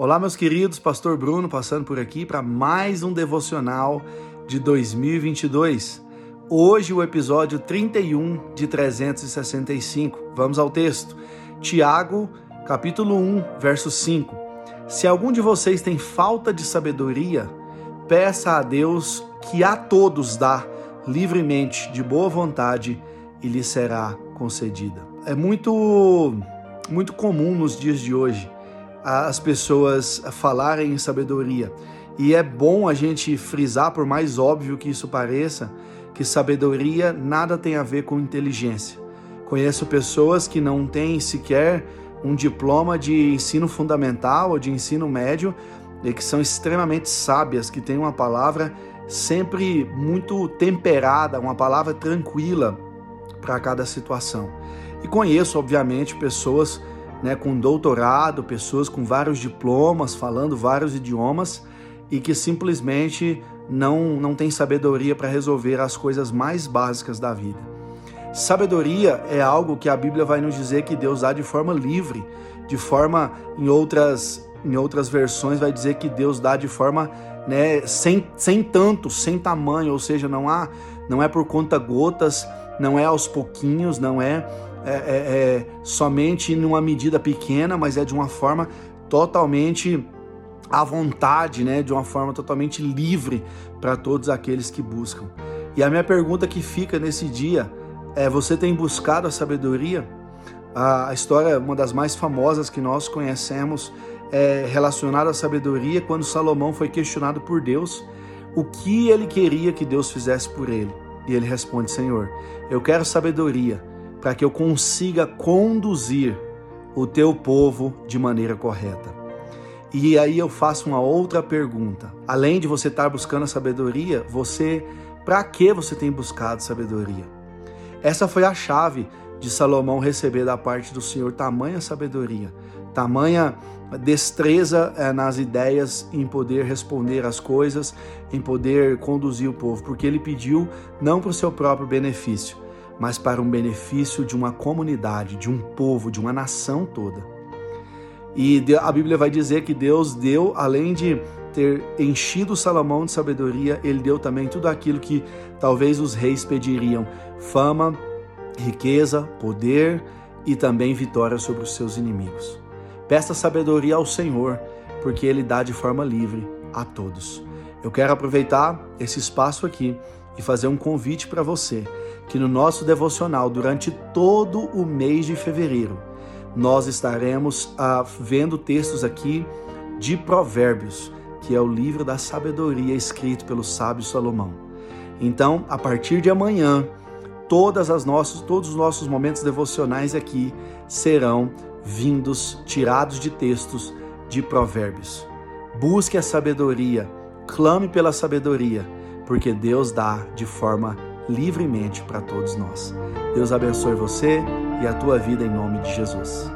Olá, meus queridos, Pastor Bruno passando por aqui para mais um devocional de 2022. Hoje, o episódio 31 de 365. Vamos ao texto. Tiago, capítulo 1, verso 5. Se algum de vocês tem falta de sabedoria, peça a Deus que a todos dá livremente, de boa vontade, e lhe será concedida. É muito muito comum nos dias de hoje as pessoas falarem em sabedoria. E é bom a gente frisar, por mais óbvio que isso pareça, que sabedoria nada tem a ver com inteligência. Conheço pessoas que não têm sequer um diploma de ensino fundamental ou de ensino médio e que são extremamente sábias, que têm uma palavra sempre muito temperada, uma palavra tranquila para cada situação. E conheço, obviamente, pessoas né, com doutorado, pessoas com vários diplomas, falando vários idiomas e que simplesmente não, não têm sabedoria para resolver as coisas mais básicas da vida. Sabedoria é algo que a Bíblia vai nos dizer que Deus dá de forma livre, de forma, em outras, em outras versões, vai dizer que Deus dá de forma né, sem, sem tanto, sem tamanho, ou seja, não há, não é por conta gotas, não é aos pouquinhos, não é é, é, é, somente numa medida pequena, mas é de uma forma totalmente à vontade, né? de uma forma totalmente livre para todos aqueles que buscam. E a minha pergunta que fica nesse dia é: você tem buscado a sabedoria? A história, uma das mais famosas que nós conhecemos, é relacionada à sabedoria, quando Salomão foi questionado por Deus o que ele queria que Deus fizesse por ele. E ele responde: Senhor, eu quero sabedoria para que eu consiga conduzir o teu povo de maneira correta. E aí eu faço uma outra pergunta. Além de você estar buscando a sabedoria, você para que você tem buscado sabedoria? Essa foi a chave de Salomão receber da parte do Senhor tamanha sabedoria, tamanha destreza é, nas ideias em poder responder as coisas, em poder conduzir o povo, porque ele pediu não para o seu próprio benefício, mas para um benefício de uma comunidade, de um povo, de uma nação toda. E a Bíblia vai dizer que Deus deu, além de ter enchido Salomão de sabedoria, ele deu também tudo aquilo que talvez os reis pediriam: fama, riqueza, poder e também vitória sobre os seus inimigos. Peça sabedoria ao Senhor, porque ele dá de forma livre a todos. Eu quero aproveitar esse espaço aqui e fazer um convite para você que no nosso devocional, durante todo o mês de fevereiro, nós estaremos ah, vendo textos aqui de Provérbios, que é o livro da sabedoria escrito pelo sábio Salomão. Então, a partir de amanhã, todas as nossas, todos os nossos momentos devocionais aqui serão vindos, tirados de textos de Provérbios. Busque a sabedoria, clame pela sabedoria, porque Deus dá de forma livremente para todos nós. Deus abençoe você e a tua vida em nome de Jesus.